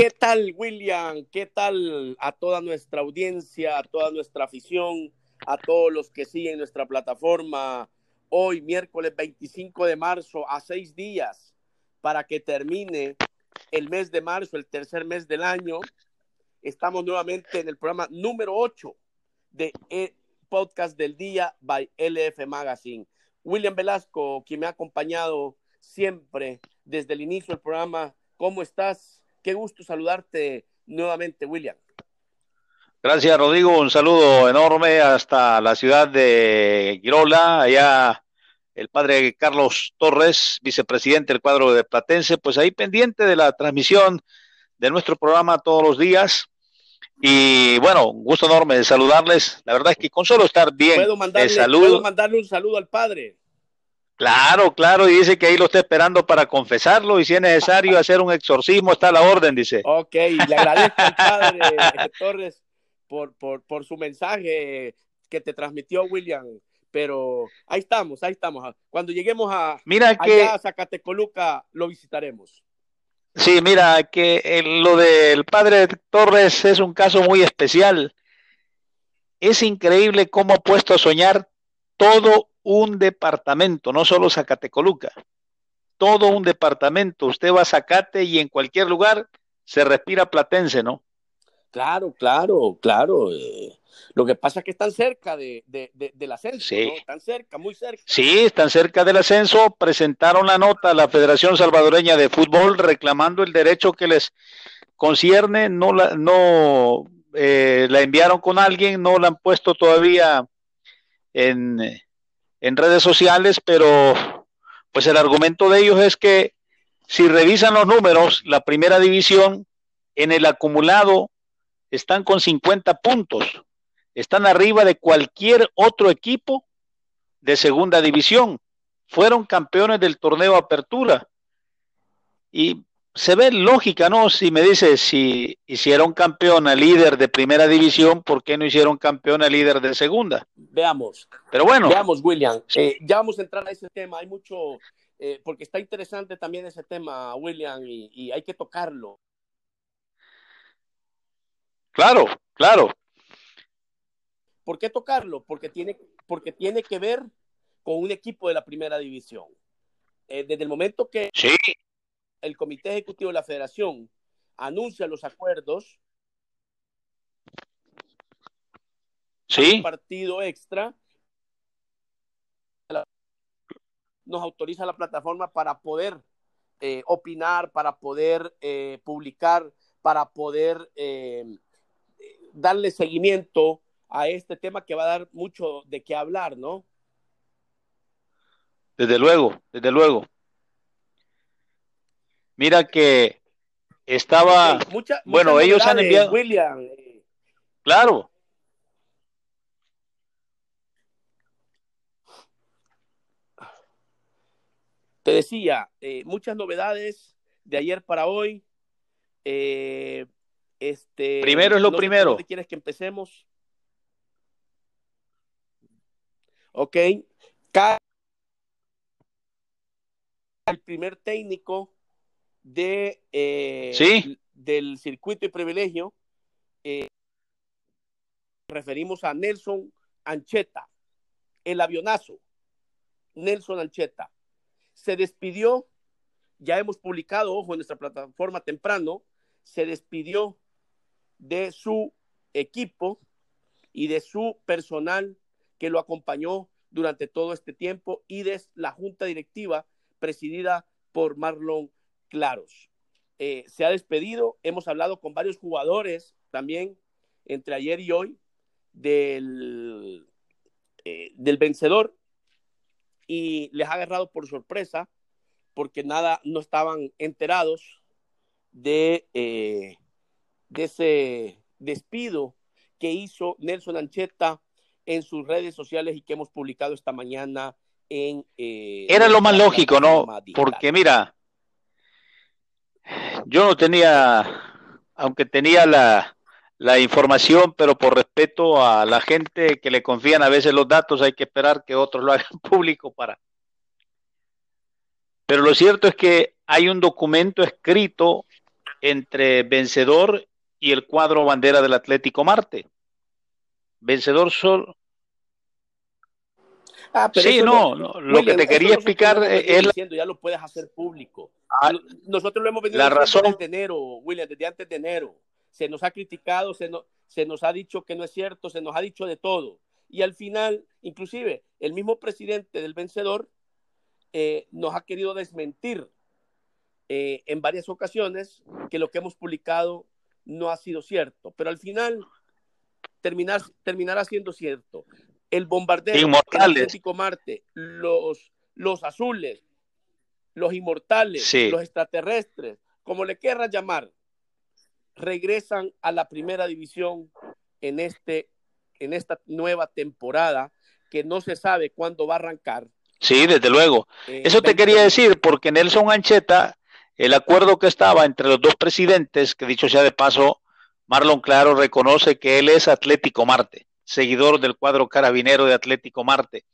¿Qué tal, William? ¿Qué tal a toda nuestra audiencia, a toda nuestra afición, a todos los que siguen nuestra plataforma? Hoy, miércoles 25 de marzo, a seis días para que termine el mes de marzo, el tercer mes del año. Estamos nuevamente en el programa número 8 de el Podcast del Día by LF Magazine. William Velasco, quien me ha acompañado siempre desde el inicio del programa. ¿Cómo estás? Qué gusto saludarte nuevamente, William. Gracias, Rodrigo. Un saludo enorme hasta la ciudad de Girola, allá el padre Carlos Torres, vicepresidente del cuadro de Platense, pues ahí pendiente de la transmisión de nuestro programa todos los días. Y bueno, un gusto enorme de saludarles. La verdad es que con solo estar bien ¿Puedo mandarle, ¿puedo mandarle un saludo al padre. Claro, claro, y dice que ahí lo está esperando para confesarlo y si es necesario hacer un exorcismo está a la orden, dice. Ok, le agradezco al padre Torres por, por, por su mensaje que te transmitió William, pero ahí estamos, ahí estamos. Cuando lleguemos a, mira que, a Zacatecoluca lo visitaremos. Sí, mira que lo del padre Torres es un caso muy especial. Es increíble cómo ha puesto a soñar todo un departamento, no solo Zacatecoluca, todo un departamento. Usted va a Zacate y en cualquier lugar se respira platense, ¿no? Claro, claro, claro. Eh, lo que pasa es que están cerca de, del ascenso, sí. Están cerca, muy cerca. Sí, están cerca del ascenso. Presentaron la nota a la Federación Salvadoreña de Fútbol reclamando el derecho que les concierne. No la, no, eh, la enviaron con alguien, no la han puesto todavía en, en redes sociales, pero pues el argumento de ellos es que si revisan los números, la primera división en el acumulado están con 50 puntos, están arriba de cualquier otro equipo de segunda división, fueron campeones del torneo Apertura. Y se ve lógica, ¿no? Si me dices, si hicieron campeón a líder de primera división, ¿por qué no hicieron campeón a líder de segunda? Veamos. Pero bueno. Veamos, William. Eh, ya vamos a entrar a ese tema. Hay mucho, eh, porque está interesante también ese tema, William, y, y, hay que tocarlo. Claro, claro. ¿Por qué tocarlo? Porque tiene, porque tiene que ver con un equipo de la primera división. Eh, desde el momento que... Sí el Comité Ejecutivo de la Federación anuncia los acuerdos, sí. partido extra, nos autoriza la plataforma para poder eh, opinar, para poder eh, publicar, para poder eh, darle seguimiento a este tema que va a dar mucho de qué hablar, ¿no? Desde luego, desde luego. Mira que estaba. bueno, ellos han enviado. William. Claro. Te decía, eh, muchas novedades de ayer para hoy. Eh, este, primero es lo primero. ¿Dónde quieres que empecemos? Ok. El primer técnico de, eh, del circuito y privilegio, eh, referimos a Nelson Ancheta, el avionazo, Nelson Ancheta. Se despidió, ya hemos publicado, ojo, en nuestra plataforma temprano, se despidió de su equipo y de su personal que lo acompañó durante todo este tiempo y de la junta directiva presidida por Marlon claros. Eh, se ha despedido, hemos hablado con varios jugadores también entre ayer y hoy del, eh, del vencedor y les ha agarrado por sorpresa porque nada, no estaban enterados de, eh, de ese despido que hizo Nelson Ancheta en sus redes sociales y que hemos publicado esta mañana en... Era lo más lógico, ¿no? Porque mira, yo no tenía, aunque tenía la, la información, pero por respeto a la gente que le confían a veces los datos, hay que esperar que otros lo hagan público para. Pero lo cierto es que hay un documento escrito entre vencedor y el cuadro bandera del Atlético Marte. Vencedor solo. Ah, pero sí, no, lo- no, lo que William, te eso quería explicar es diciendo, ya lo puedes hacer público. Ah, Nosotros lo hemos venido la razón- desde enero, William, desde antes de enero. Se nos ha criticado, se nos, se nos ha dicho que no es cierto, se nos ha dicho de todo. Y al final, inclusive, el mismo presidente del vencedor eh, nos ha querido desmentir eh, en varias ocasiones que lo que hemos publicado no ha sido cierto. Pero al final terminar, terminará siendo cierto. El bombardeo, el Inmortales. Atlético Marte, los, los azules, los inmortales, Sí. los extraterrestres, como le quieras llamar, regresan a la primera división en, este, en esta nueva temporada que no se sabe cuándo va a arrancar. Sí, desde luego. Eh, Eso te 20, quería decir, porque Nelson Ancheta, el acuerdo que estaba entre los dos presidentes, que dicho sea de paso, Marlon Claro reconoce que él es Atlético Marte, seguidor del cuadro carabinero de Atlético Marte.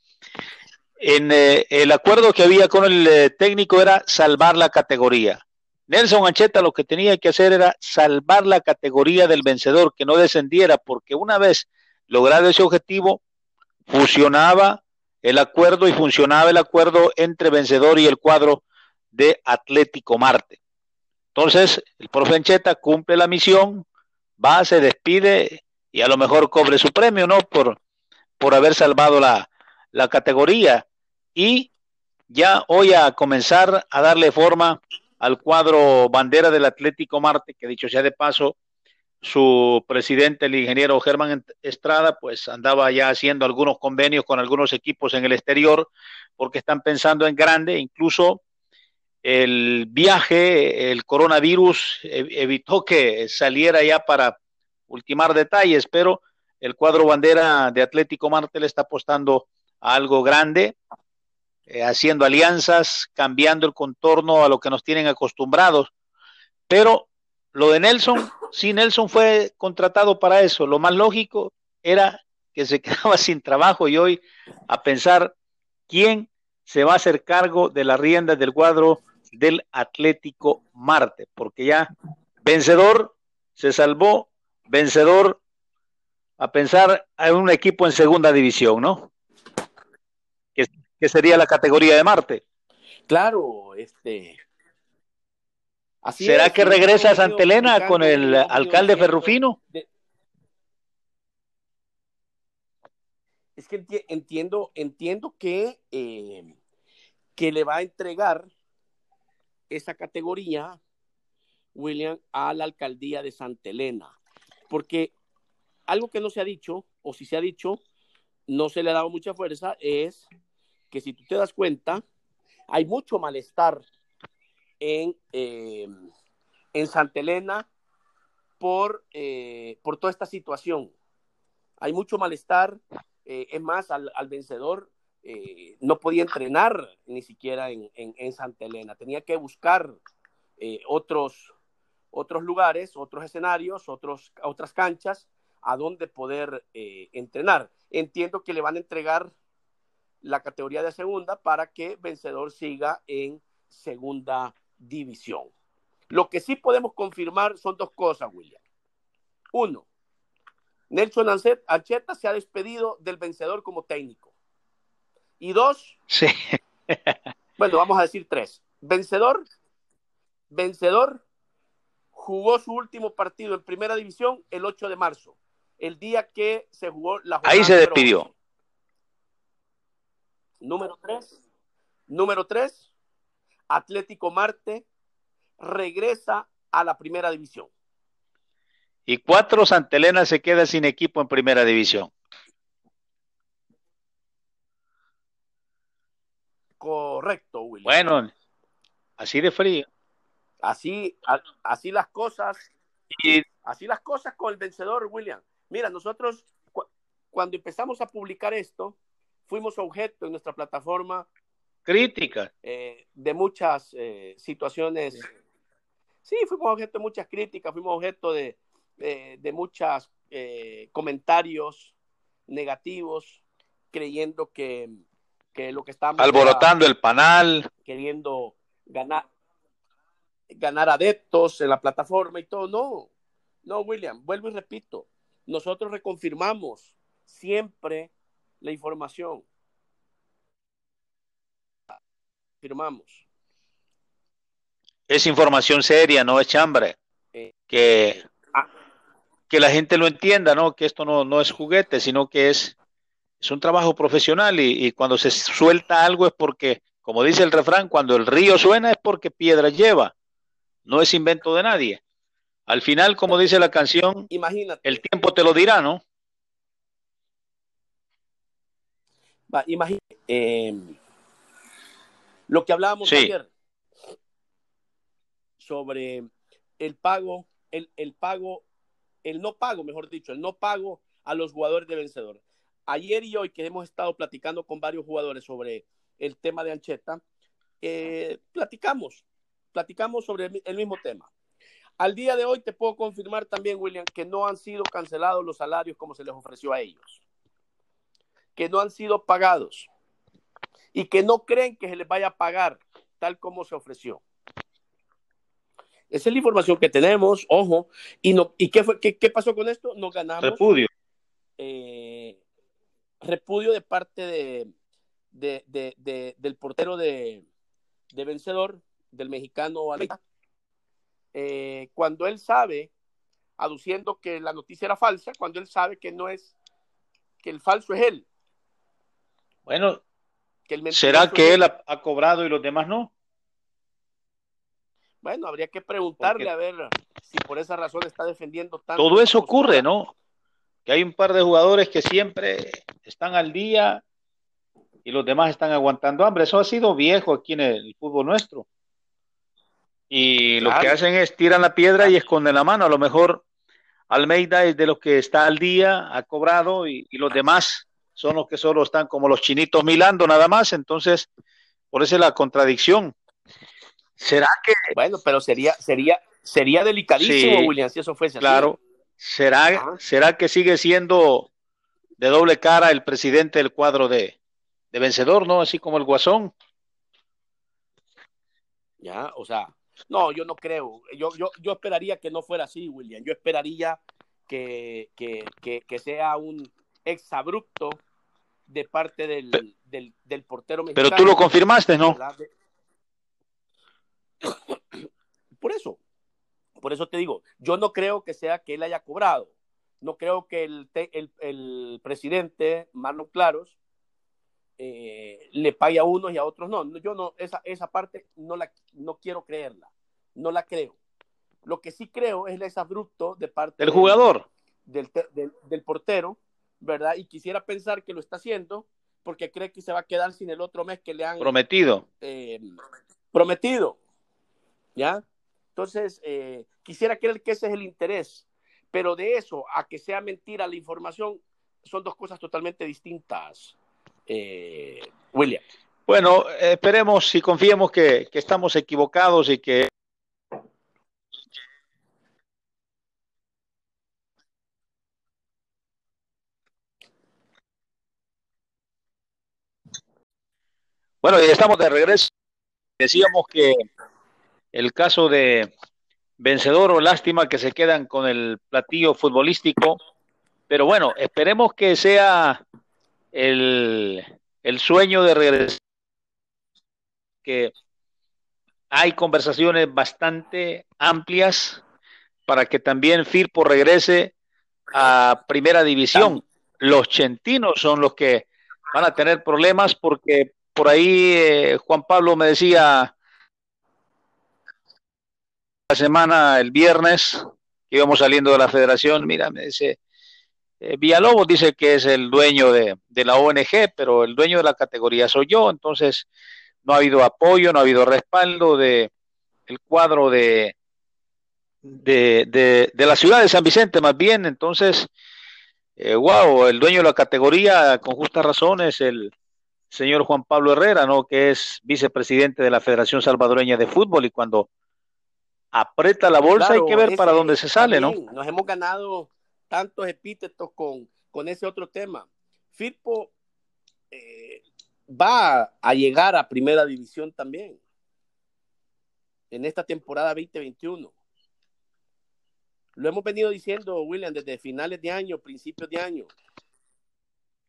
En eh, el acuerdo que había con el eh, técnico era salvar la categoría. Nelson Ancheta lo que tenía que hacer era salvar la categoría del vencedor, que no descendiera, porque una vez logrado ese objetivo, fusionaba el acuerdo y funcionaba el acuerdo entre vencedor y el cuadro de Atlético Marte. Entonces, el profe Ancheta cumple la misión, va, se despide y a lo mejor cobre su premio, ¿no? Por, por haber salvado la, la categoría. Y ya hoy a comenzar a darle forma al cuadro bandera del Atlético Marte, que dicho sea de paso, su presidente, el ingeniero Germán Estrada, pues andaba ya haciendo algunos convenios con algunos equipos en el exterior, porque están pensando en grande, incluso el viaje, el coronavirus evitó que saliera ya para ultimar detalles, pero el cuadro bandera de Atlético Marte le está apostando a algo grande, eh, haciendo alianzas, cambiando el contorno a lo que nos tienen acostumbrados. Pero lo de Nelson, sí, Nelson fue contratado para eso. Lo más lógico era que se quedaba sin trabajo y hoy a pensar quién se va a hacer cargo de las riendas del cuadro del Atlético Marte, porque ya vencedor se salvó, vencedor a pensar en un equipo en segunda división, ¿no? Que, que sería la categoría de Marte. Claro, este. Así ¿Será es, que regresa a Santa Elena con el alcalde Ferrufino? de- Es que enti- entiendo, entiendo que, eh, que le va a entregar esa categoría, William, a la alcaldía de Santa Elena. Porque algo que no se ha dicho, o si se ha dicho, no se le ha dado mucha fuerza, es que si tú te das cuenta, hay mucho malestar en, eh, en Santa Elena por, eh, por toda esta situación. Hay mucho malestar, eh, es más, al, vencedor eh, no podía entrenar ni siquiera en, en, en Santa Elena, tenía que buscar otros, otros lugares, otros escenarios, otros, otras canchas a donde poder eh, entrenar. Entiendo que le van a entregar la categoría de segunda para que vencedor siga en segunda división. Lo que sí podemos confirmar son dos cosas, William. Uno, Nelson Ancheta se ha despedido del vencedor como técnico. Y dos, sí. bueno, vamos a decir tres. Vencedor, vencedor jugó su último partido en primera división el 8 de marzo, el día que se jugó la jornada. Ahí se despidió. Número tres, número tres, Atlético Marte regresa a la primera división. Y cuatro, Santa Elena se queda sin equipo en primera división. Correcto, William. Bueno, así de frío. Así, a, así las cosas. Y... Así las cosas con el vencedor, William. Mira, nosotros cu cuando empezamos a publicar esto, fuimos objeto en nuestra plataforma crítica eh, de muchas eh, situaciones. Sí, fuimos objeto de muchas críticas, fuimos objeto de, de, de muchos eh, comentarios negativos, creyendo que, que lo que estábamos alborotando era, el panal, queriendo ganar. Ganar adeptos en la plataforma y todo. No, no, William, vuelvo y repito, nosotros reconfirmamos siempre la información. Firmamos. Es información seria, no es chambre. Eh, que, ah. que la gente lo entienda, ¿no? Que esto no, no es juguete, sino que es, es un trabajo profesional y, y cuando se suelta algo es porque, como dice el refrán, cuando el río suena es porque piedra lleva. No es invento de nadie. Al final, como dice la canción, Imagínate. el tiempo te lo dirá, ¿no? Va, imagínate. Eh, lo que hablábamos Sí. ayer sobre el pago, el, el pago, el no pago, mejor dicho, el no pago a los jugadores de vencedor. Ayer y hoy que hemos estado platicando con varios jugadores sobre el tema de Ancheta, eh, platicamos, platicamos sobre el, mismo tema. Al día de hoy te puedo confirmar también, William, que no han sido cancelados los salarios como se les ofreció a ellos, que no han sido pagados y que no creen que se les vaya a pagar tal como se ofreció. Esa es la información que tenemos, ojo. ¿Y, no, y qué, fue, qué, qué pasó con esto? Nos ganamos Repudio. eh, repudio de parte de, de, de, de del portero de, vencedor, del mexicano Almeida, eh, cuando él sabe, aduciendo que la noticia era falsa, cuando él sabe que no es, que el falso es él. Bueno, Que el ¿será que él ha, ha cobrado y los demás no? Bueno, habría que preguntarle Porque- a ver si por esa razón está defendiendo tanto. Todo eso ocurre. ¿no? Que hay un par de jugadores que siempre están al día y los demás están aguantando hambre. Eso ha sido viejo aquí en el fútbol nuestro. Y lo que hacen es tiran la piedra y esconden la mano. A lo mejor Almeida es de los que está al día, ha cobrado y, y los demás son los que solo están como los chinitos milando nada más. Entonces, por eso es la contradicción. ¿Será que Bueno, pero sería, sería, sería delicadísimo, Sí, William, si eso fuese así. Claro. ¿Será, Ajá. ¿Será que sigue siendo de doble cara el presidente del cuadro de, de vencedor, no? Así como el Guasón. Ya, o sea, no, yo no creo. Yo, yo, yo esperaría que no fuera así, William. Yo esperaría que, que, que, que sea un exabrupto de parte del, del, del portero mexicano. Pero tú lo confirmaste, ¿no? Por eso, por eso te digo, yo no creo que sea que él haya cobrado. No creo que el, el, el presidente Marlon Claros eh, le pague a unos y a otros no. Yo no, esa, esa parte no la no quiero creerla. No la creo. Lo que sí creo es el exabrupto de parte El del- jugador. del, del, del portero, ¿verdad? Y quisiera pensar que lo está haciendo porque cree que se va a quedar sin el otro mes que le han Prometido. eh, prometido. ¿Ya? Entonces, eh, quisiera creer que ese es el interés, pero de eso a que sea mentira la información son dos cosas totalmente distintas, eh, William. Bueno, esperemos y confiemos que, que estamos equivocados y que Bueno, ya estamos de regreso. Decíamos que el caso de vencedor o lástima que se quedan con el platillo futbolístico, pero bueno, esperemos que sea el, el sueño de regresar, que hay conversaciones bastante amplias para que también Firpo regrese a primera división. Los chentinos son los que van a tener problemas porque por ahí eh, Juan Pablo me decía la semana, el viernes, que íbamos saliendo de la federación, mira, me dice, eh, Villalobos dice que es el dueño de, de, la ONG, pero el dueño de la categoría soy yo, entonces no ha habido apoyo, no ha habido respaldo de el cuadro de, de, de, de la ciudad de San Vicente, más bien, entonces, eh, wow, el dueño de la categoría, con justa razón, es el señor Juan Pablo Herrera, ¿no? Que es vicepresidente de la Federación Salvadoreña de Fútbol y cuando aprieta la bolsa Claro, hay que ver para dónde se sale, también, ¿no? Nos hemos ganado tantos epítetos con, con ese otro tema. Firpo eh, va a llegar a primera división también. en esta temporada 2021. Lo hemos venido diciendo, William, desde finales de año, principios de año.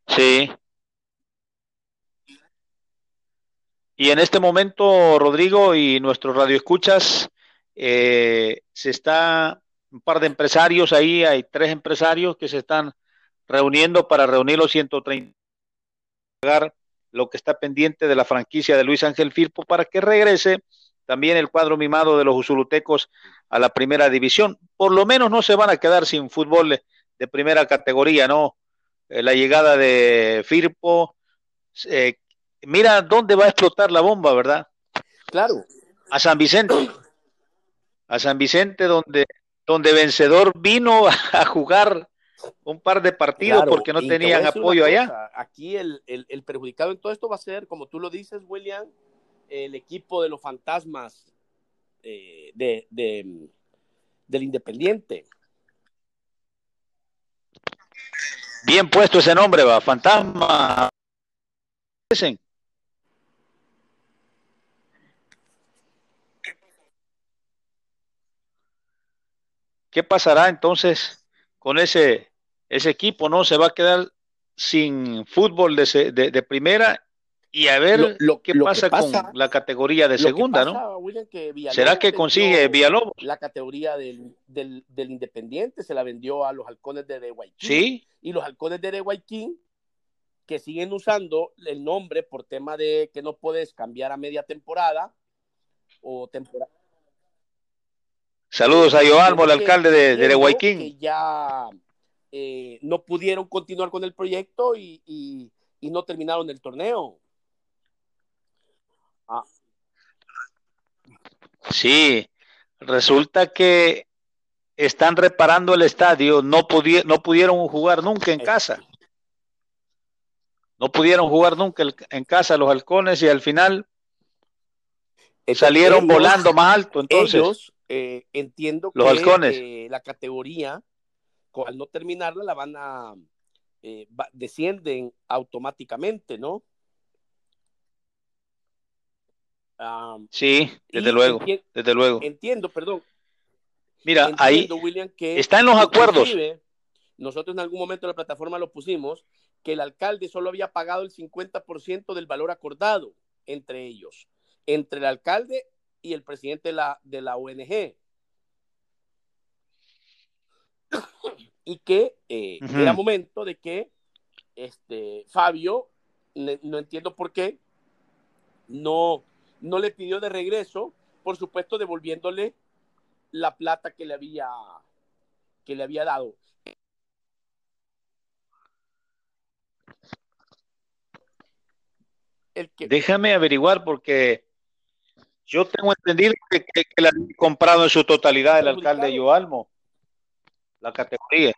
Sí. Y en este momento, Rodrigo y nuestros radioescuchas, eh, se está un par de empresarios ahí, hay tres empresarios que se están reuniendo para reunir los 130 lo que está pendiente de la franquicia de Luis Ángel Firpo para que regrese también el cuadro mimado de los usulutecos a la primera división. Por lo menos no se van a quedar sin fútbol de primera categoría, ¿no? Eh, la llegada de Firpo, eh, mira dónde va a explotar la bomba, ¿verdad? Claro. A San Vicente. A San Vicente, donde, donde vencedor vino a jugar un par de partidos porque no tenían apoyo allá. Aquí el, el, perjudicado en todo esto va a ser, como tú lo dices, William, el equipo de los fantasmas eh, de, de, del Independiente. Bien puesto ese nombre, va, fantasma. ¿Qué pasará entonces con ese, ese equipo? ¿No? Se va a quedar sin fútbol de, de, primera y a ver lo, que pasa, con la categoría de segunda, ¿no? ¿Será que consigue Villalobos? La categoría del, del, del, Independiente se la vendió a los halcones de Dehuayquín. Sí. Y los halcones de Dehuayquín, que siguen usando el nombre por tema de que no puedes cambiar a media temporada o temporada Saludos a Joalmo, el alcalde de, de Que ya eh, no pudieron continuar con el proyecto y, no terminaron el torneo. Ah. Sí, resulta que están reparando el estadio, no, no pudieron jugar nunca en casa. No pudieron jugar nunca en casa los halcones y al final salieron volando más alto. Entonces, eh, entiendo que eh, la categoría, al no terminarla, la van a eh, descienden automáticamente, ¿no? sí, desde luego, desde luego. Entiendo, perdón. Mira, ahí William, que está en los acuerdos. Nosotros en algún momento en la plataforma lo pusimos, que el alcalde solo había pagado el 50% del valor acordado entre ellos, entre el alcalde y el presidente de la, de la ONG. y que eh, era momento de que este, Fabio, no entiendo por qué, no, no le pidió de regreso, por supuesto devolviéndole la plata que le había, que le había dado. El que... Déjame averiguar porque yo tengo entendido que, la han comprado en su totalidad el alcalde Yoalmo, la categoría.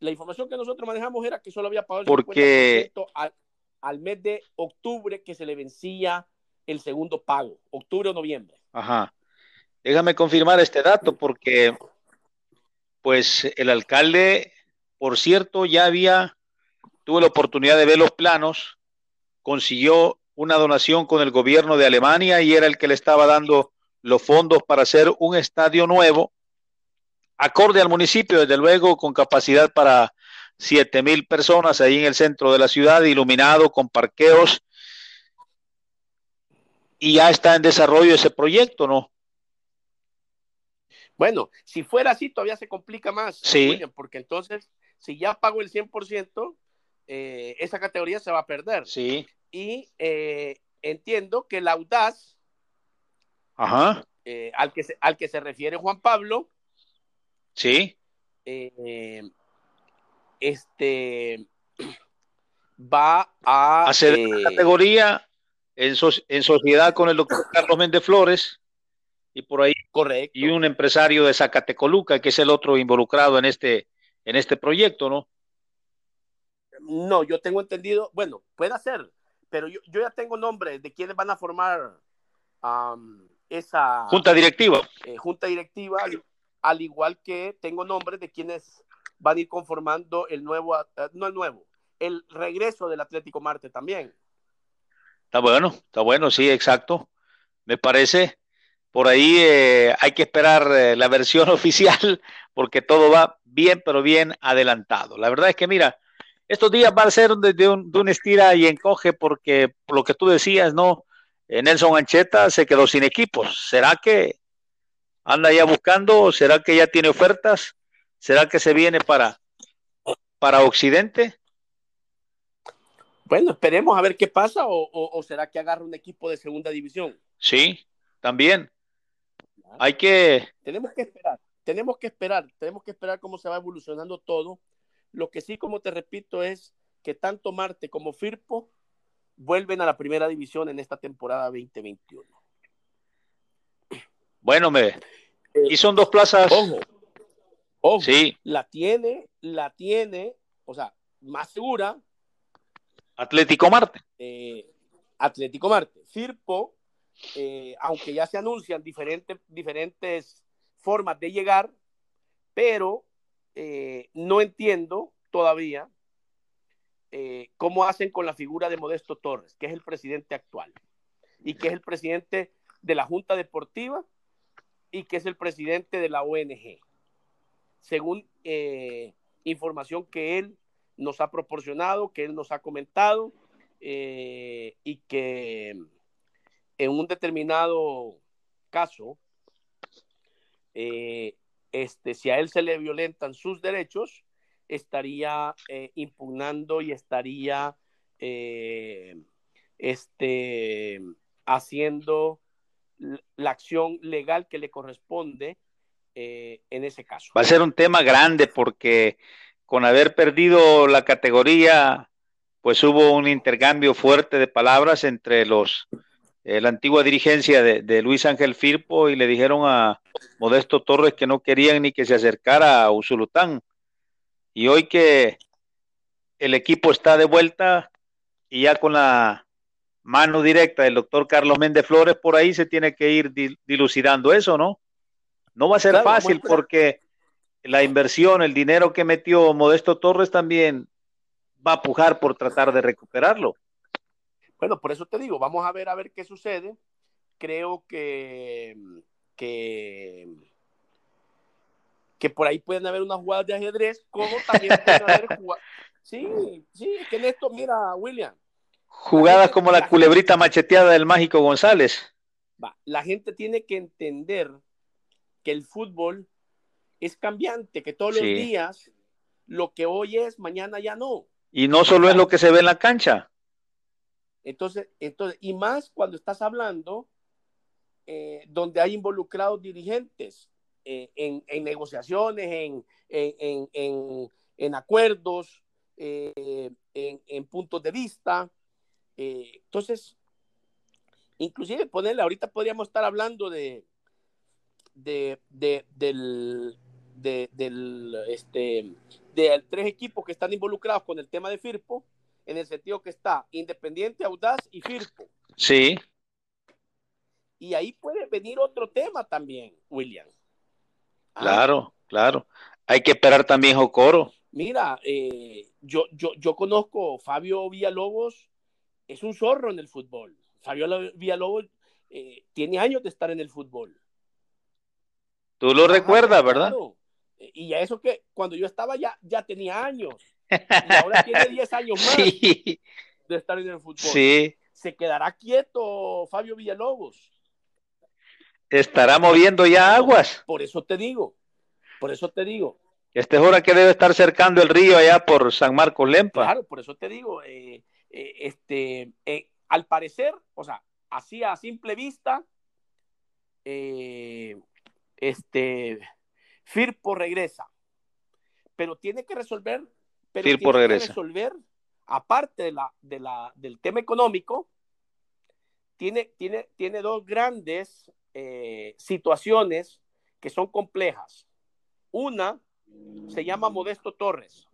La información que nosotros manejamos era que solo había pagado el Porque... al, al mes de octubre que se le vencía el segundo pago, octubre o noviembre. Ajá. Déjame confirmar este dato porque, pues, el alcalde, por cierto, ya había, tuvo la oportunidad de ver los planos, consiguió una donación con el gobierno de Alemania y era el que le estaba dando los fondos para hacer un estadio nuevo, acorde al municipio, desde luego, con capacidad para siete mil personas ahí en el centro de la ciudad, iluminado con parqueos. Y ya está en desarrollo ese proyecto, ¿no? Bueno, si fuera así, todavía se complica más, sí. porque entonces, si ya pago el 100%, eh, esa categoría se va a perder. Sí y eh, entiendo que el audaz, eh, al, que se, al que se refiere Juan Pablo, sí, eh, este va a hacer la categoría en, en, sociedad con el doctor Carlos Méndez Flores y por ahí correcto. y un empresario de Zacatecoluca que es el otro involucrado en este en este proyecto, ¿no? No, yo tengo entendido, bueno, puede ser, pero yo, ya tengo nombres de quienes van a formar esa junta directiva. Eh, junta directiva, al, igual que tengo nombres de quienes van a ir conformando el nuevo, eh, no el nuevo, el regreso del Atlético Marte también. Está bueno, está bueno, sí, exacto. Me parece. por ahí eh, hay que esperar la versión oficial porque todo va bien, pero bien adelantado. La verdad es que, mira, estos días va a ser de, un, de un, estira y encoge porque, por lo que tú decías, ¿no? Eh, Nelson Ancheta se quedó sin equipos. ¿Será que anda ya buscando? ¿Será que ya tiene ofertas? ¿Será que se viene para, para Occidente? Bueno, esperemos a ver qué pasa o, o, o será que agarra un equipo de segunda división. Sí, también. Hay que... Tenemos que esperar, tenemos que esperar, tenemos que esperar cómo se va evolucionando todo. Lo que sí, como te repito, es que tanto Marte como Firpo vuelven a la primera división en esta temporada 2021. Bueno, me... Y son dos plazas. Ojo, ojo, sí. la tiene, la tiene, o sea, más segura. Atlético Marte. Eh, Atlético Marte. Firpo eh, aunque ya se anuncian diferentes, diferentes formas de llegar, pero eh, no entiendo todavía eh, cómo hacen con la figura de Modesto Torres, que es el presidente actual y que es el presidente de la Junta Deportiva y que es el presidente de la ONG, según eh, información que él nos ha proporcionado, que él nos ha comentado y que en un determinado caso, eh, este, si a él se le violentan sus derechos, estaría eh, impugnando y estaría eh, este, haciendo la acción legal que le corresponde eh, en ese caso. Va a ser un tema grande porque con haber perdido la categoría, pues hubo un intercambio fuerte de palabras entre los la antigua dirigencia de, de, Luis Ángel Firpo y le dijeron a Modesto Torres que no querían ni que se acercara a Usulután. Y hoy que el equipo está de vuelta y ya con la mano directa del doctor Carlos Méndez Flores, por ahí se tiene que ir dilucidando eso, ¿no? No va a ser claro, fácil porque la inversión, el dinero que metió Modesto Torres también va a pujar por tratar de recuperarlo. Bueno, por eso te digo, vamos a ver a ver qué sucede. Creo que, que, que por ahí pueden haber unas jugadas de ajedrez, como también pueden haber jugadas. Sí, sí, que en esto, mira, William. Jugadas gente, como la, la culebrita gente, macheteada del Mágico González. Va, la gente tiene que entender que el fútbol es cambiante, que todos sí. los días lo que hoy es, mañana ya no. Y no solo es lo que se ve en la cancha. Entonces, entonces y más cuando estás hablando eh, donde hay involucrados dirigentes eh, en, en, negociaciones, en, en, en acuerdos, eh, en, puntos de vista. Eh, entonces, inclusive ponerle, ahorita podríamos estar hablando de, de, de del, de, del, este, de tres equipos que están involucrados con el tema de Firpo, en el sentido que está Independiente, Audaz y Firpo. Sí. Y ahí puede venir otro tema también, William. Ah. Claro, claro. Hay que esperar también Jocoro. Mira, eh, yo, yo, yo conozco Fabio Villalobos, es un zorro en el fútbol. Fabio Villalobos eh, tiene años de estar en el fútbol. Tú lo ah, recuerdas, ¿verdad? Claro. Y a eso que cuando yo estaba ya, ya tenía años. Y ahora tiene 10 años más sí. de estar en el fútbol. Sí. ¿Se quedará quieto Fabio Villalobos? Estará moviendo ya aguas. Por eso te digo, por eso te digo. Esta es hora que debe estar cercando el río allá por San Marcos Lempa. Claro, por eso te digo, eh, eh, este, eh, al parecer, o sea, así a simple vista, este, Firpo regresa, pero tiene que resolver pero tiene regresa. que resolver, aparte de la, de la, del tema económico, tiene, tiene, tiene dos grandes eh, situaciones que son complejas. Una se llama Modesto Torres.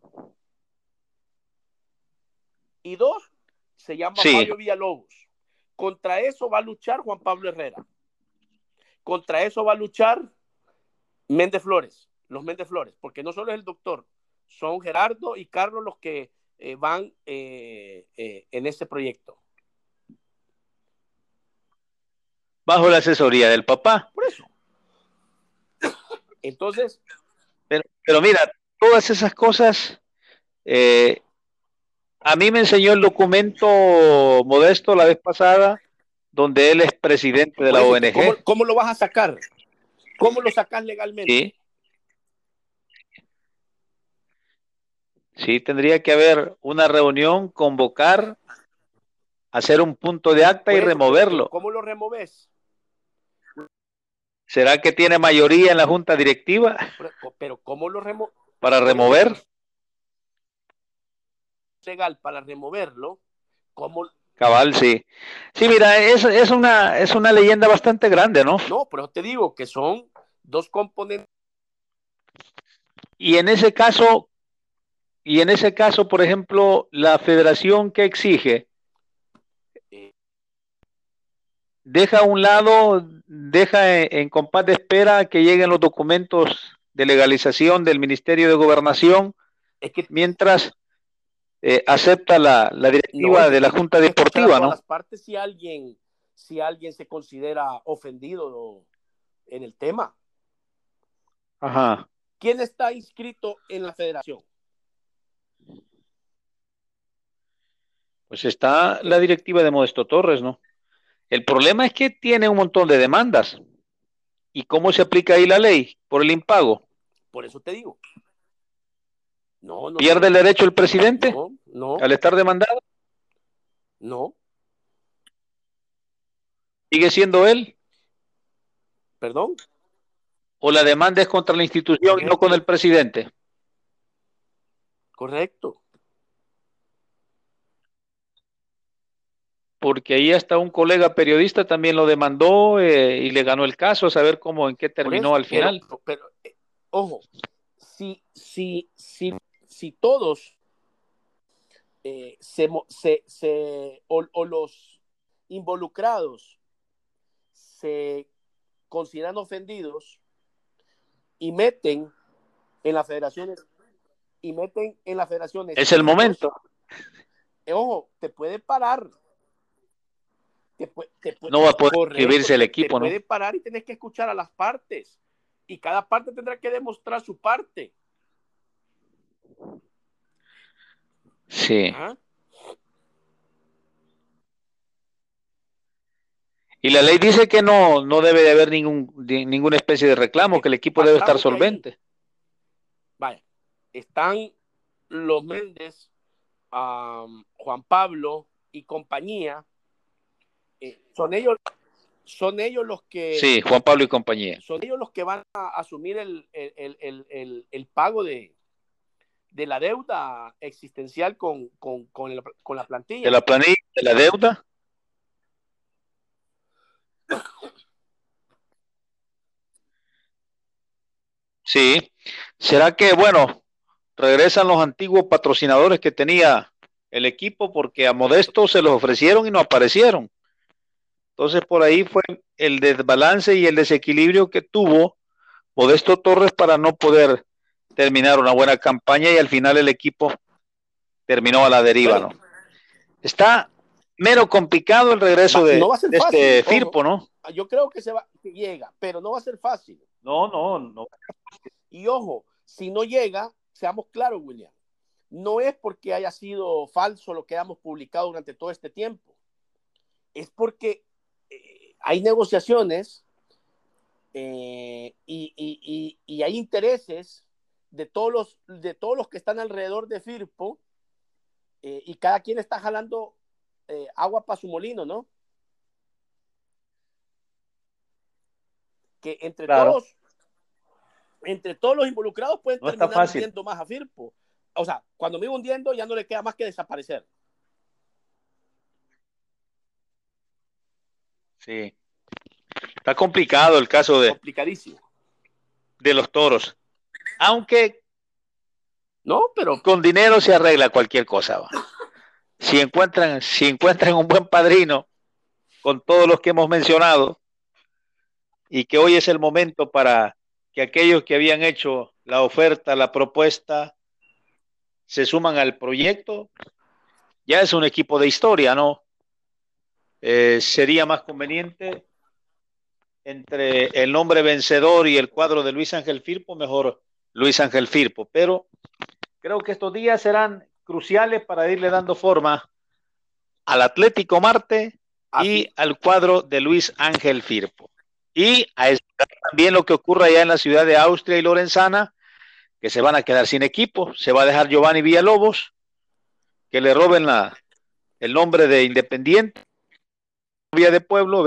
Y dos se llama Sí. Fabio Villalobos. Contra eso va a luchar Juan Pablo Herrera. Contra eso va a luchar Méndez Flores, los Méndez Flores, porque no solo es el doctor, son Gerardo y Carlos los que eh, van eh, eh, en ese proyecto. bajo la asesoría del papá. Por eso. Entonces. Pero, pero mira, todas esas cosas, eh, a mí me enseñó el documento modesto la vez pasada, donde él es presidente de la ONG. ¿cómo, ¿cómo, lo vas a sacar? ¿Cómo lo sacas legalmente? Sí. Sí, tendría que haber una reunión, convocar, hacer un punto de acta y removerlo. ¿Cómo lo removes? ¿Será que tiene mayoría en la junta directiva? Pero, pero ¿cómo lo removes? Para remover. Legal para removerlo. ¿Cómo? Cabal, sí. Sí, mira, es, es, una, es una leyenda bastante grande, ¿no? No, pero te digo que son dos componentes. Y en ese caso, y en ese caso, por ejemplo, la federación que exige deja a un lado, deja en, en, compás de espera que lleguen los documentos de legalización del Ministerio de Gobernación, es que, mientras eh, acepta la, la directiva no, de la Junta Deportiva, ¿no? Las partes si alguien, si alguien se considera ofendido en el tema. Ajá. ¿Quién está inscrito en la federación? Pues está la directiva de Modesto Torres, ¿no? El problema es que tiene un montón de demandas. ¿Y cómo se aplica ahí la ley? Por el impago. Por eso te digo. No, no, ¿Pierde el derecho el presidente no, no, al estar demandado? no. ¿Sigue siendo él? ¿Perdón? ¿O la demanda es contra la institución y no con el presidente? Correcto. Porque ahí hasta un colega periodista también lo demandó eh, y le ganó el caso, a saber cómo, en qué terminó eso, al final. Pero, pero eh, ojo, si, si, si, si todos eh, se, se, se o, o, los involucrados se consideran ofendidos y meten en las federaciones y meten en las federaciones. Es el momento. ojo, te puede parar te, te, no va a poder escribirse el equipo, te ¿no? puede parar y tienes que escuchar a las partes. Y cada parte tendrá que demostrar su parte. Sí. ¿Ah? Y la ley dice que no, no debe de haber ningún, de, ninguna especie de reclamo, que el equipo debe estar solvente. Ahí, vaya, están los Méndez, um, Juan Pablo y compañía, eh, son ellos son ellos los que sí Juan Pablo y compañía. son ellos los que van a asumir el, el, el, el pago de, de, la deuda existencial con, con, con, con, la plantilla. De la planilla de la deuda sí. Será que bueno regresan los antiguos patrocinadores que tenía el equipo porque a Modesto se los ofrecieron y no aparecieron entonces por ahí fue el desbalance y el desequilibrio que tuvo Modesto Torres para no poder terminar una buena campaña y al final el equipo terminó a la deriva, ¿no? Está mero complicado el regreso de, no va a ser de fácil, este Firpo, ¿no? Yo creo que se va, que llega, pero no va a ser fácil. No, no, no. Y ojo, si no llega, seamos claros, William, no es porque haya sido falso lo que hemos publicado durante todo este tiempo, es porque hay negociaciones eh, y, y, y, y, hay intereses de todos los, de todos los que están alrededor de Firpo eh, y cada quien está jalando eh, agua para su molino, ¿no? Que entre claro. todos, entre todos los involucrados pueden no terminar hundiendo más a Firpo. O sea, cuando me hundiendo ya no le queda más que desaparecer. Sí. Está complicado el caso de. Complicadísimo. De los toros. Aunque. No, pero. Con dinero se arregla cualquier cosa. ¿va? Si encuentran, si encuentran un buen padrino, con todos los que hemos mencionado, y que hoy es el momento para que aquellos que habían hecho la oferta, la propuesta, se suman al proyecto, ya es un equipo de historia, ¿no? Eh, sería más conveniente entre el nombre vencedor y el cuadro de Luis Ángel Firpo, mejor Luis Ángel Firpo. Pero creo que estos días serán cruciales para irle dando forma al Atlético Marte y al cuadro de Luis Ángel Firpo. Y a esperar también lo que ocurra allá en la ciudad de Austria y Lorenzana, que se van a quedar sin equipo. Se va a dejar Giovanni Villalobos, que le roben la, el nombre de Independiente, vía de pueblo,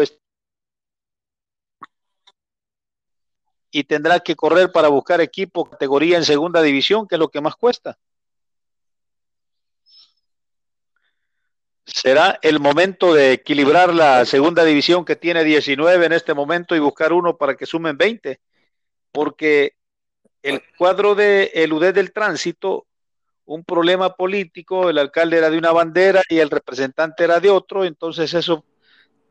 y tendrá que correr para buscar equipo categoría en segunda división, que es lo que más cuesta. será el momento de equilibrar la segunda división que tiene 19 en este momento y buscar uno para que sumen 20, porque el cuadro de el UD del tránsito, un problema político, el alcalde era de una bandera y el representante era de otro, entonces eso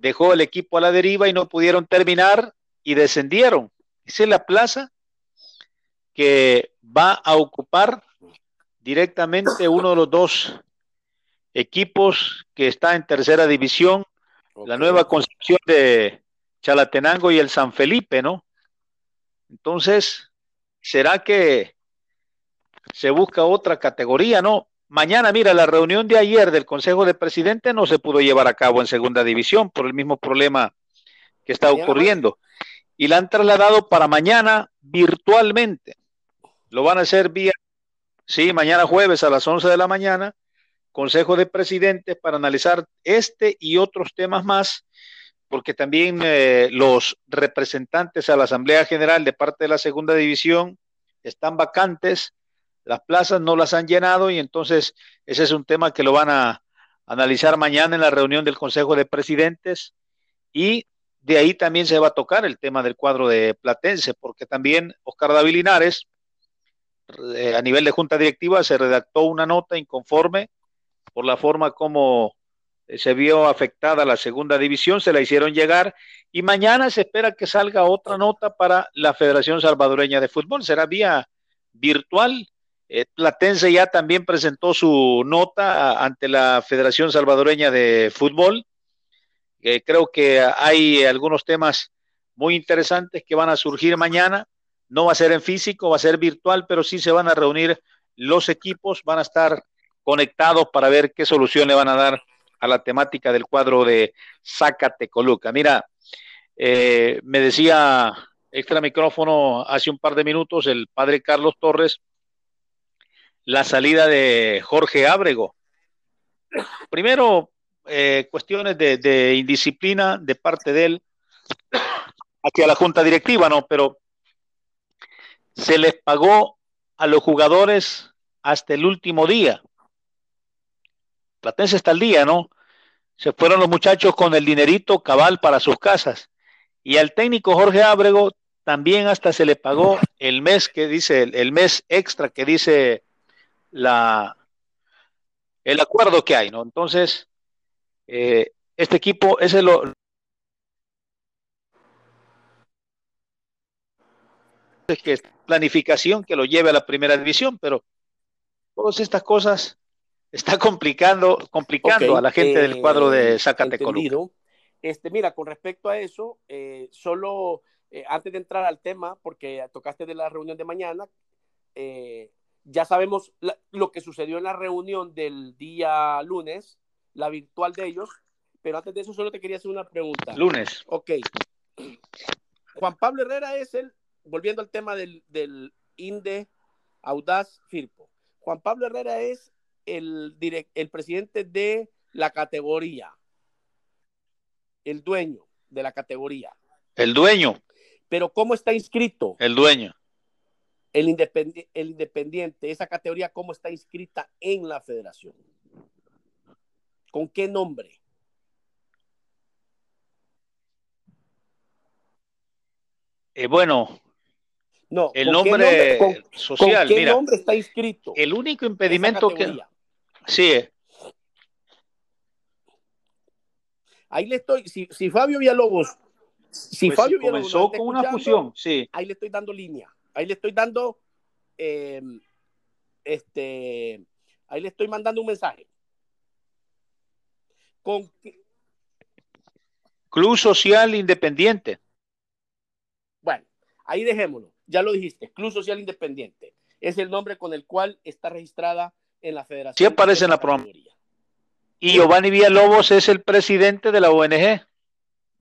dejó el equipo a la deriva y no pudieron terminar y descendieron. Esa es la plaza que va a ocupar directamente uno de los dos equipos que está en tercera división, la nueva concepción de Chalatenango y el San Felipe, ¿no? Entonces, ¿será que se busca otra categoría, no? Mañana, mira, la reunión de ayer del Consejo de Presidente no se pudo llevar a cabo en segunda división por el mismo problema que está ocurriendo. Y la han trasladado para mañana virtualmente. Lo van a hacer vía, sí, mañana jueves a las 11 de la mañana Consejo de Presidentes para analizar este y otros temas más, porque también eh, los representantes a la Asamblea General de parte de la Segunda División están vacantes, las plazas no las han llenado y entonces ese es un tema que lo van a analizar mañana en la reunión del Consejo de Presidentes y de ahí también se va a tocar el tema del cuadro de Platense, porque también Oscar David Linares, eh, a nivel de junta directiva, se redactó una nota inconforme por la forma como eh, se vio afectada la segunda división, se la hicieron llegar y mañana se espera que salga otra nota para la Federación Salvadoreña de Fútbol, será vía virtual. Eh, Platense ya también presentó su nota ante la Federación Salvadoreña de Fútbol. Eh, creo que hay algunos temas muy interesantes que van a surgir mañana. No va a ser en físico, va a ser virtual, pero sí se van a reunir los equipos, van a estar conectados para ver qué solución le van a dar a la temática del cuadro de Zacatecoluca. Mira, eh, me decía extra micrófono hace un par de minutos el padre Carlos Torres la salida de Jorge Ábrego. Primero, eh, cuestiones de, indisciplina de parte de él hacia la junta directiva, ¿no? Pero se les pagó a los jugadores hasta el último día. Platense está al día, ¿no? Se fueron los muchachos con el dinerito cabal para sus casas. Y al técnico Jorge Ábrego también hasta se le pagó el mes que dice, el, mes extra que dice la el acuerdo que hay, ¿no? Entonces, eh, este equipo, ese es lo es que planificación que lo lleve a la primera división, pero todas estas cosas está complicando, complicando a la gente del cuadro de eh, Zacatecoluca. Este, mira, con respecto a eso, eh, solo eh, antes de entrar al tema, porque tocaste de la reunión de mañana, ya sabemos lo que sucedió en la reunión del día lunes, la virtual de ellos, pero antes de eso solo te quería hacer una pregunta. Lunes. Ok. Juan Pablo Herrera es el, volviendo al tema del, del INDE Audaz Firpo. Juan Pablo Herrera es el, el presidente de la categoría, el dueño de la categoría. El dueño. Pero ¿cómo está inscrito? El dueño. El, independiente, el independiente, esa categoría, ¿cómo está inscrita en la federación? ¿Con qué nombre? Eh, bueno, no, el nombre, social. ¿con qué nombre está inscrito? El único impedimento que Sí. Ahí le estoy, si, si Fabio Villalobos, si pues Fabio Villalobos comenzó con una fusión, sí. Ahí le estoy dando línea, ahí le estoy dando, eh, este, ahí le estoy mandando un mensaje. Con Club Social Independiente. ahí dejémoslo. Ya lo dijiste, Club Social Independiente. Es el nombre con el cual está registrada en la federación. Sí aparece en la promoción. Y Giovanni Villalobos es el presidente de la ONG.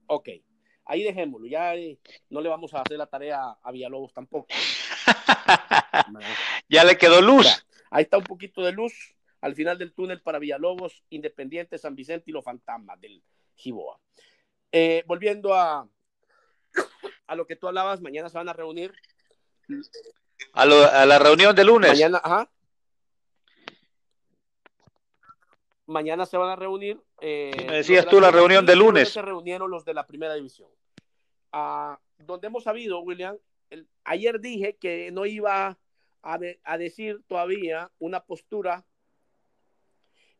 Ok, ahí dejémoslo. Ya eh, no le vamos a hacer la tarea a Villalobos tampoco. ya le quedó luz. ahí está un poquito de luz al final del túnel para Villalobos, Independiente, San Vicente y los fantasmas del Giboa. Eh, volviendo a, a lo que tú hablabas, mañana se van a reunir. A, la reunión de lunes. Mañana, ajá. Mañana se van a reunir. Eh, Me decías tú la reunión de lunes. Se reunieron los de la primera división. Ah, donde hemos sabido, William, ayer dije que no iba a, a decir todavía una postura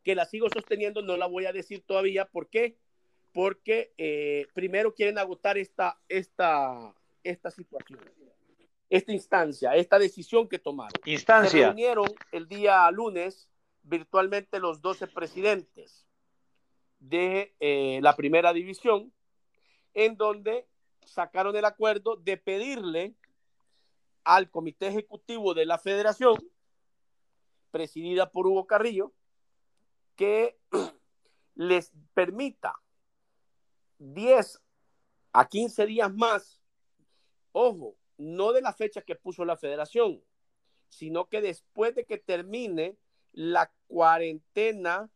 que la sigo sosteniendo, no la voy a decir todavía. ¿Por qué? Porque eh, primero quieren agotar esta, esta, esta situación, esta instancia, esta decisión que tomaron. Instancia. Se reunieron el día lunes virtualmente los 12 presidentes de eh, la primera división, en donde sacaron el acuerdo de pedirle al comité ejecutivo de la federación, presidida por Hugo Carrillo, que les permita 10 a 15 días más, ojo, no de la fecha que puso la federación, sino que después de que termine la cuarentena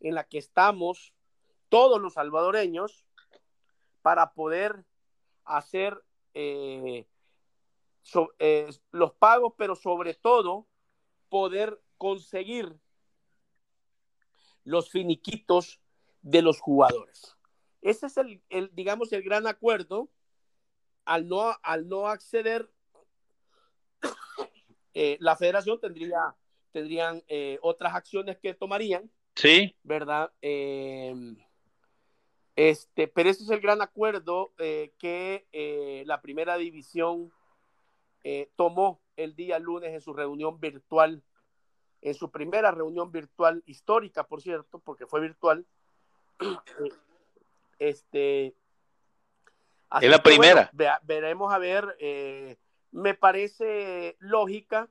en la que estamos todos los salvadoreños para poder hacer eh, eh, los pagos, pero sobre todo poder conseguir los finiquitos de los jugadores. Ese es el, digamos, el gran acuerdo al no, al no acceder, eh, la federación tendría, tendrían eh, otras acciones que tomarían. Sí. ¿Verdad? Em, este, pero ese es el gran acuerdo eh, que la primera división tomó el día lunes en su reunión virtual en su primera reunión virtual histórica, por cierto, porque fue virtual. este. Es la primera. veremos a ver. Eh, me parece lógica,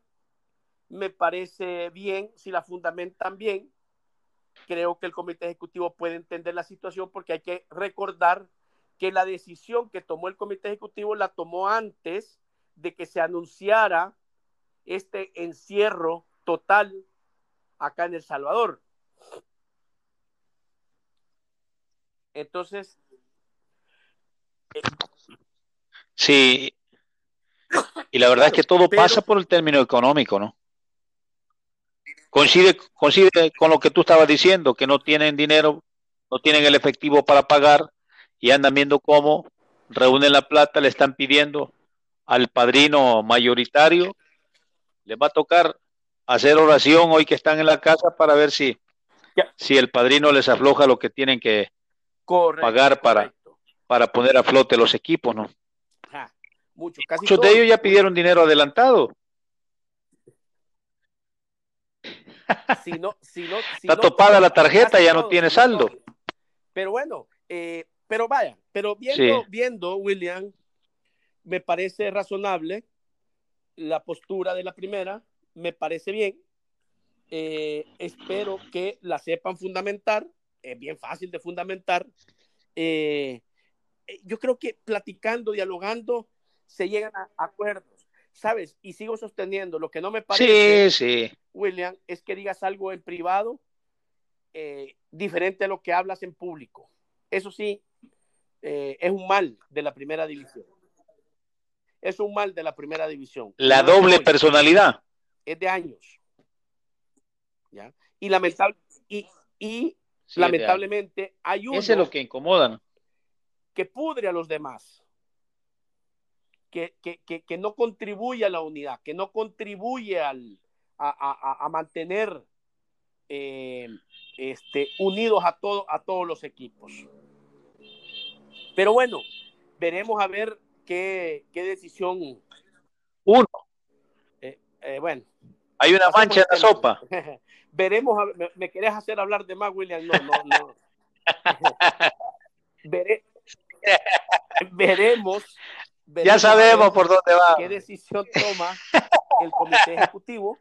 me parece bien, si la fundamentan bien. Creo que el comité ejecutivo puede entender la situación porque hay que recordar que la decisión que tomó el comité ejecutivo la tomó antes de que se anunciara este encierro total acá en El Salvador. Entonces. Sí. Y la verdad es que todo pasa por el término económico, ¿no? Coincide, coincide con lo que tú estabas diciendo, que no tienen dinero, no tienen el efectivo para pagar y andan viendo cómo reúnen la plata, le están pidiendo al padrino mayoritario, les va a tocar hacer oración hoy que están en la casa para ver si, si el padrino les afloja lo que tienen que pagar para, para poner a flote los equipos, ¿no? muchos, de ellos ya pidieron dinero adelantado. Si no, si no, Está topada la tarjeta, ya no tiene saldo. Pero bueno, eh, pero vaya, pero viendo, viendo, William, me parece razonable la postura de la primera, me parece bien. Eh, espero que la sepan fundamentar. Es bien fácil de fundamentar. Eh, yo creo que platicando, dialogando, se llegan a acuerdos. ¿Sabes? Y sigo sosteniendo, lo que no me parece, sí, William, es que digas algo en privado diferente a lo que hablas en público. Eso sí, es un mal de la primera división. Es un mal de la primera división. La doble personalidad es de años. ¿ya? Y, lamentable, y, y lamentablemente hay uno... Ese es lo que incomoda. Que pudre a los demás. Que, que, que, que, no contribuye a la unidad, que no contribuye al, a, a, a mantener eh, este, unidos a, todo, a todos los equipos. Pero bueno, veremos a ver qué, qué decisión. Uno. Eh, eh, bueno, hay una mancha en la sopa. Veremos, me, me, querés hacer hablar de más, William. No, no, no. veremos ya sabemos por dónde va. ¿Qué decisión toma el comité ejecutivo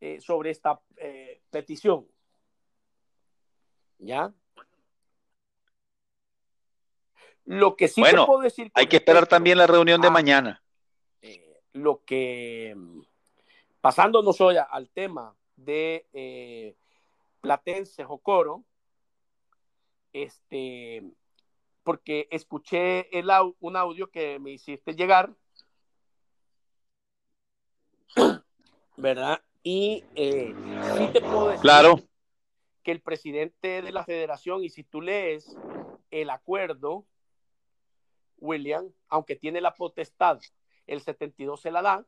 eh, sobre esta eh, petición? ¿Ya? Lo que sí bueno, puedo decir. Hay que esperar también la reunión de mañana. Eh, lo que. Pasándonos hoy al tema de Platense Jocoro, este, porque escuché el, un audio que me hiciste llegar, ¿verdad? Y eh, sí te puedo decir claro. que el presidente de la federación, y si tú lees el acuerdo, William, aunque tiene la potestad, el 72 se la da,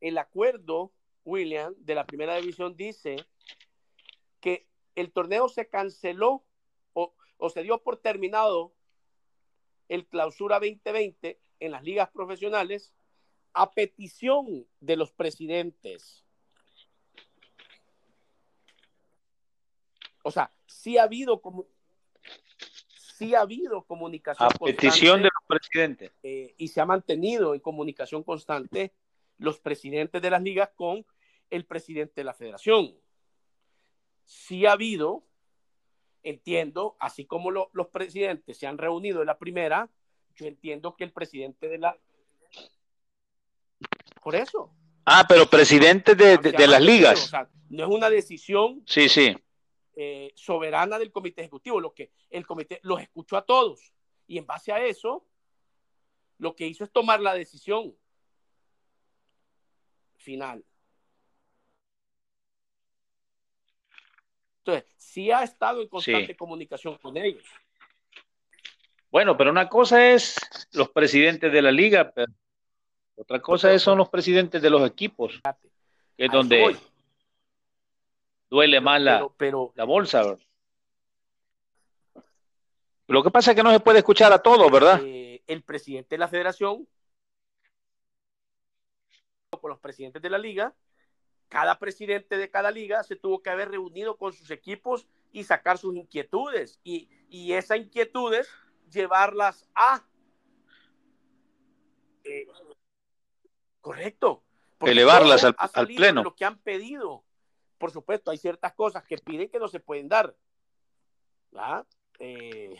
el acuerdo, William, de la primera división dice que el torneo se canceló o, se dio por terminado el clausura 2020 en las ligas profesionales a petición de los presidentes. O sea, sí ha habido como sí ha habido comunicación a petición de los presidentes eh, y se ha mantenido en comunicación constante los presidentes de las ligas con el presidente de la federación. Sí ha habido, entiendo, así como lo, los presidentes se han reunido en la primera, yo entiendo que el presidente de la... Por eso. Ah, pero presidente de, de, de las ligas. O sea, no es una decisión sí, sí. Eh, soberana del comité ejecutivo, lo que el comité los escuchó a todos y en base a eso lo que hizo es tomar la decisión final. Entonces, sí ha estado en constante Sí. comunicación con ellos. Bueno, pero una cosa es los presidentes de la liga, pero otra cosa es, son los presidentes de los equipos, que es donde voy. duele más la, Pero, pero la bolsa. ¿verdad? Lo que pasa es que no se puede escuchar a todos, ¿verdad? eh, el presidente de la federación con los presidentes de la liga, cada presidente de cada liga se tuvo que haber reunido con sus equipos y sacar sus inquietudes y, y esas inquietudes llevarlas a eh, correcto Elevarlas al- pleno. lo que han pedido por supuesto hay ciertas cosas que piden que no se pueden dar. Eh,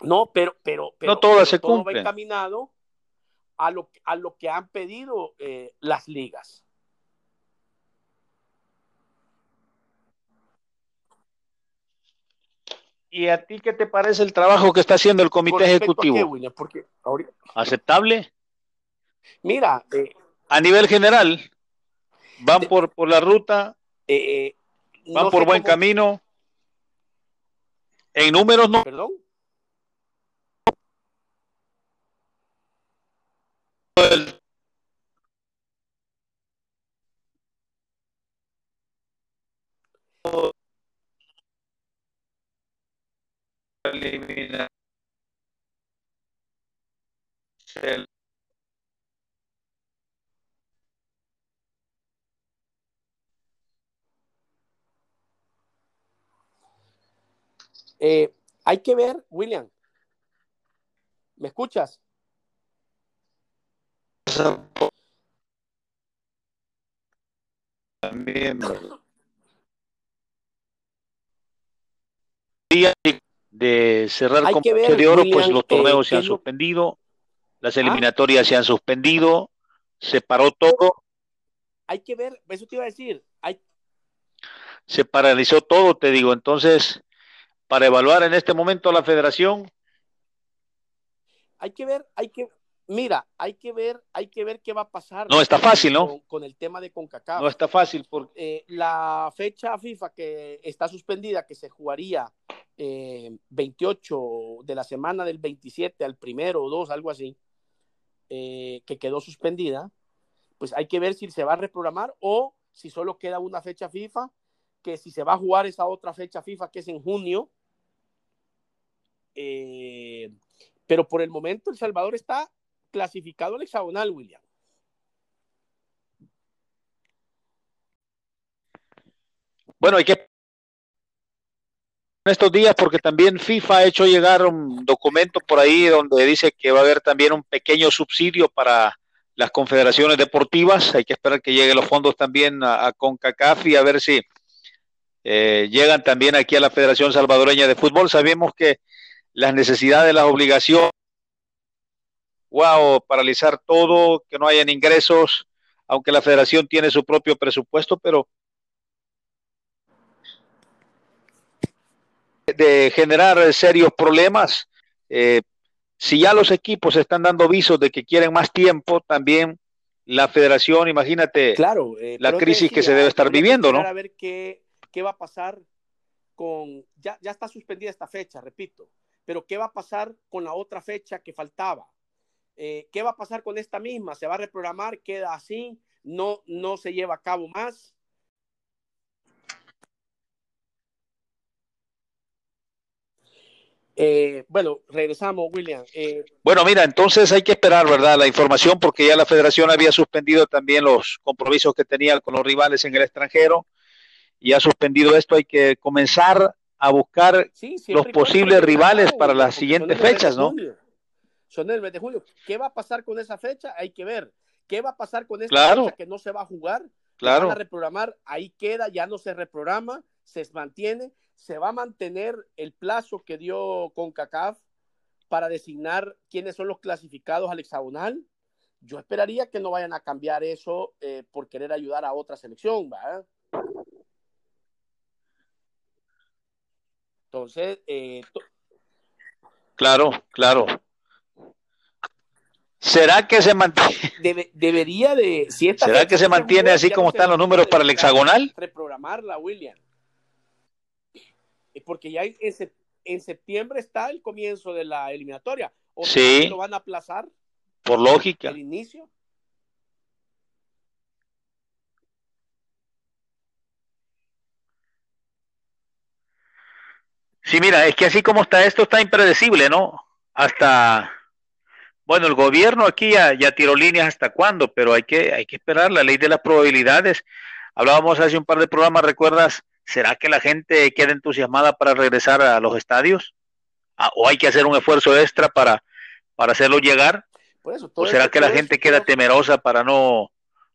no, pero, pero, pero No todas pero se todo va cumplen. encaminado a lo, a lo que han pedido eh, las ligas. ¿Y a ti qué te parece el trabajo que está haciendo el ¿Con comité ejecutivo? qué, William? Porque ahorita- ¿Aceptable? mira, eh, A nivel general, van por, por la ruta, eh, van no por buen cómo- camino. En números no. Perdón. Eh, hay que ver, William. ¿Me escuchas? También. Día de cerrar Hay con que ver, broche de oro, pues los torneos se han suspendido, las Ah. eliminatorias se han suspendido, se paró todo, Hay que ver, eso te iba a decir. Hay, se paralizó todo, te digo. Entonces, para evaluar en este momento a la federación, hay que ver, hay que, mira, hay que ver, hay que ver qué va a pasar. no está fácil, ¿no? Con, con el tema de CONCACAF. No está fácil porque Eh, la fecha FIFA que está suspendida, que se jugaría eh, 28 de la semana del 27 al primero o 2, algo así, eh, que quedó suspendida, pues hay que ver si se va a reprogramar o si solo queda una fecha FIFA, que si se va a jugar esa otra fecha FIFA que es en junio. Eh, pero por el momento El Salvador está clasificado al hexagonal, William. Bueno, hay que estos días porque también FIFA ha hecho llegar un documento por ahí donde dice que va a haber también un pequeño subsidio para las confederaciones deportivas. Hay que esperar que lleguen los fondos también a, CONCACAF y a ver si eh, llegan también aquí a la Federación Salvadoreña de Fútbol. Sabemos que las necesidades, las obligaciones, wow, paralizar todo, que no hayan ingresos, aunque la federación tiene su propio presupuesto, pero de generar serios problemas. Eh, si ya los equipos están dando visos de que quieren más tiempo, también la federación, imagínate claro, eh, la crisis que se debe estar viviendo, ¿no? A ver qué, qué va a pasar con, ya, ya está suspendida esta fecha, repito, pero qué va a pasar con la otra fecha que faltaba. Eh, ¿Qué va a pasar con esta misma? ¿Se va a reprogramar? ¿Queda así? ¿No, no se lleva a cabo más? Eh, bueno, regresamos, William. Eh, bueno, mira, entonces hay que esperar, ¿verdad? La información porque ya la federación había suspendido también los compromisos que tenía con los rivales en el extranjero y ha suspendido esto. Hay que comenzar a buscar los posibles rivales para las siguientes fechas, ¿no? Son el mes de julio. ¿Qué va a pasar con esa fecha? Hay que ver. ¿Qué va a pasar con esta fecha que no se va a jugar? Claro. Van a reprogramar, ahí queda, ya no se reprograma, se mantiene se va a mantener el plazo que dio CONCACAF para designar quiénes son los clasificados al hexagonal. Yo esperaría que no vayan a cambiar eso eh, por querer ayudar a otra selección, ¿verdad? Entonces, eh, claro, claro. ¿Será que se mantiene? debería de. ¿Será que se mantiene así como están los números para el hexagonal? Reprogramarla, William porque ya en, septiembre está el comienzo de la eliminatoria. ¿O sí. lo van a aplazar? Por lógica. El inicio. Sí, mira, es que así como está esto, está impredecible, ¿no? Hasta, bueno, el gobierno aquí ya, ya tiró líneas hasta cuándo, pero hay que, hay que esperar la ley de las probabilidades. Hablábamos hace un par de programas, ¿recuerdas? ¿será que la gente queda entusiasmada para regresar a los estadios? Ah, ¿O hay que hacer un esfuerzo extra para, para hacerlo llegar? ¿O será que la gente queda temerosa para no,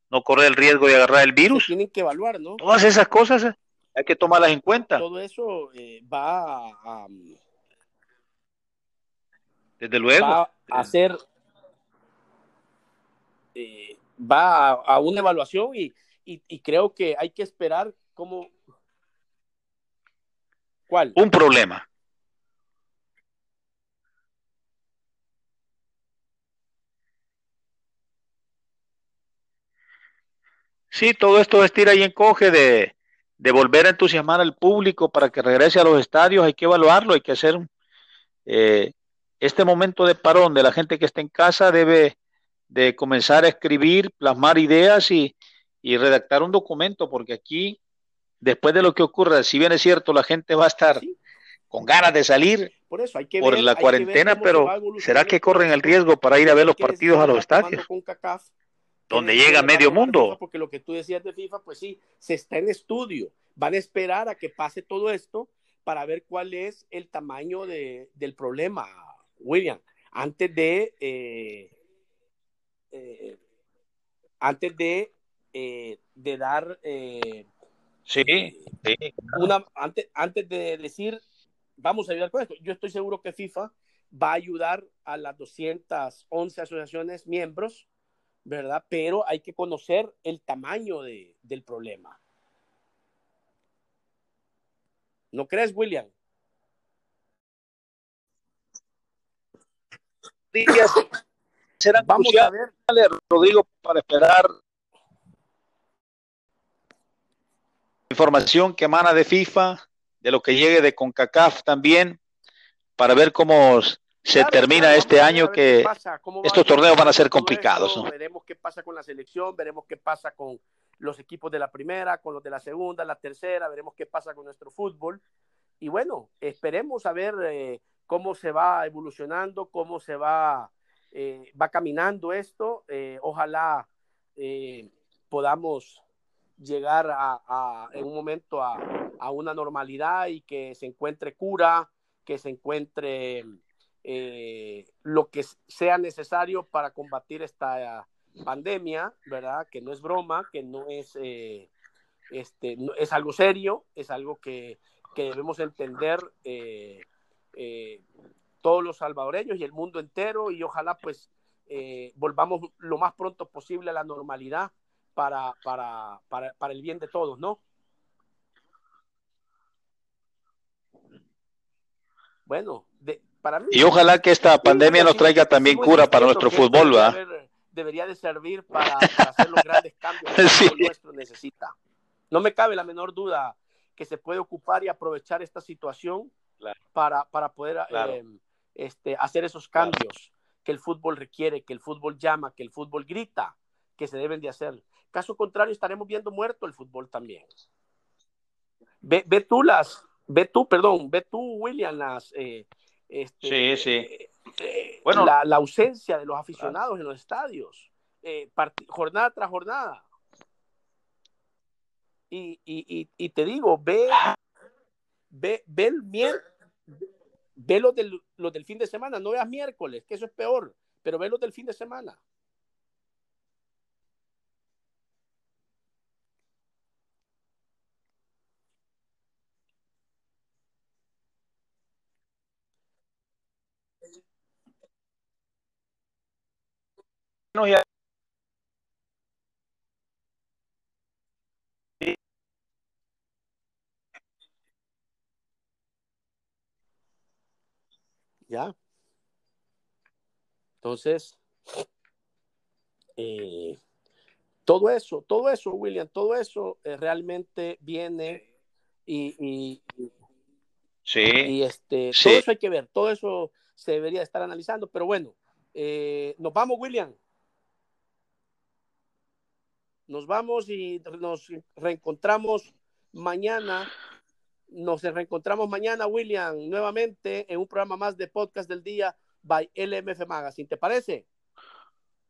no correr el riesgo de agarrar el virus? tienen que evaluar, ¿no? Todas esas cosas eh, hay que tomarlas en cuenta. Todo eso eh, va a, Desde luego. Va a hacer... Eh, va a, una evaluación y, y creo que hay que esperar cómo, ¿Cuál? Un problema. Sí, todo esto es tira y encoge de, de, volver a entusiasmar al público para que regrese a los estadios. Hay que evaluarlo, hay que hacer eh, este momento de parón de la gente que está en casa debe de comenzar a escribir, plasmar ideas y, y redactar un documento, porque aquí después de lo que ocurra, si bien es cierto, la gente va a estar con ganas de salir por, eso hay que por la cuarentena, pero ¿será que corren el riesgo para ir a ver los partidos a los estadios? donde llega medio mundo. porque lo que tú decías de FIFA, pues sí, se está en estudio. Van a esperar a que pase todo esto para ver cuál es el tamaño de, del problema, William, antes de eh, eh, antes de, eh, de dar Sí, sí. Una, antes, antes de decir, vamos a ayudar con esto, yo estoy seguro que FIFA va a ayudar a las 211 asociaciones miembros, ¿verdad? Pero hay que conocer el tamaño de, del problema. ¿No crees, William? Vamos a ver. Rodrigo, para esperar información que emana de FIFA, de lo que llegue de CONCACAF también, para ver cómo se termina este año, que estos torneos van a ser complicados. Veremos qué pasa con la selección, veremos qué pasa con los equipos de la primera, con los de la segunda, la tercera, veremos qué pasa con nuestro fútbol. Y bueno, esperemos a ver eh, cómo se va evolucionando, cómo se va, eh, va caminando esto. Eh, ojalá podamos llegar a, en un momento a, a una normalidad y que se encuentre cura, que se encuentre eh, lo que sea necesario para combatir esta pandemia, ¿verdad? Que no es broma, que no es, eh, este, es algo serio, es algo que, debemos entender eh, todos los salvadoreños y el mundo entero y ojalá pues volvamos lo más pronto posible a la normalidad para, para, para, para el bien de todos, ¿no? Bueno, de, para mí, y ojalá que esta pandemia nos traiga también cura para nuestro fútbol, ¿verdad? Debería de servir para, hacer los grandes cambios que sí. nuestro necesita. No me cabe la menor duda que se puede ocupar y aprovechar esta situación para, para poder eh, este, hacer esos cambios que el fútbol requiere, que el fútbol llama, que el fútbol grita, que se deben de hacer. Caso contrario, estaremos viendo muerto el fútbol también. Ve, ve tú las, ve tú, perdón, ve tú, William, las, eh, este, sí, sí. Eh, bueno, la, la, ausencia de los aficionados en los estadios, jornada tras jornada. Y, y, y, te digo, ve, ve, ve el miércoles, ve los del, los del fin de semana, no veas miércoles, que eso es peor, pero ve los del fin de semana. ya Ya. Entonces, eh, todo eso, todo eso, William, todo eso eh, realmente viene y, y, sí, y este, todo eso hay que ver, todo eso se debería estar analizando, pero bueno, eh, nos vamos, William. Nos vamos y nos reencontramos mañana. Nos reencontramos mañana, William, nuevamente en un programa más de podcast del día by LMF Magazine. ¿Te parece?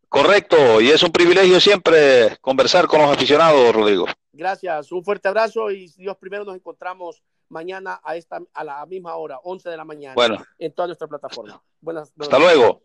Correcto, y es un privilegio siempre conversar con los aficionados, Rodrigo. Gracias, un fuerte abrazo y Dios primero nos encontramos mañana a esta a la misma hora, 11 de la mañana, bueno. en toda nuestra plataforma. Buenas, Hasta luego.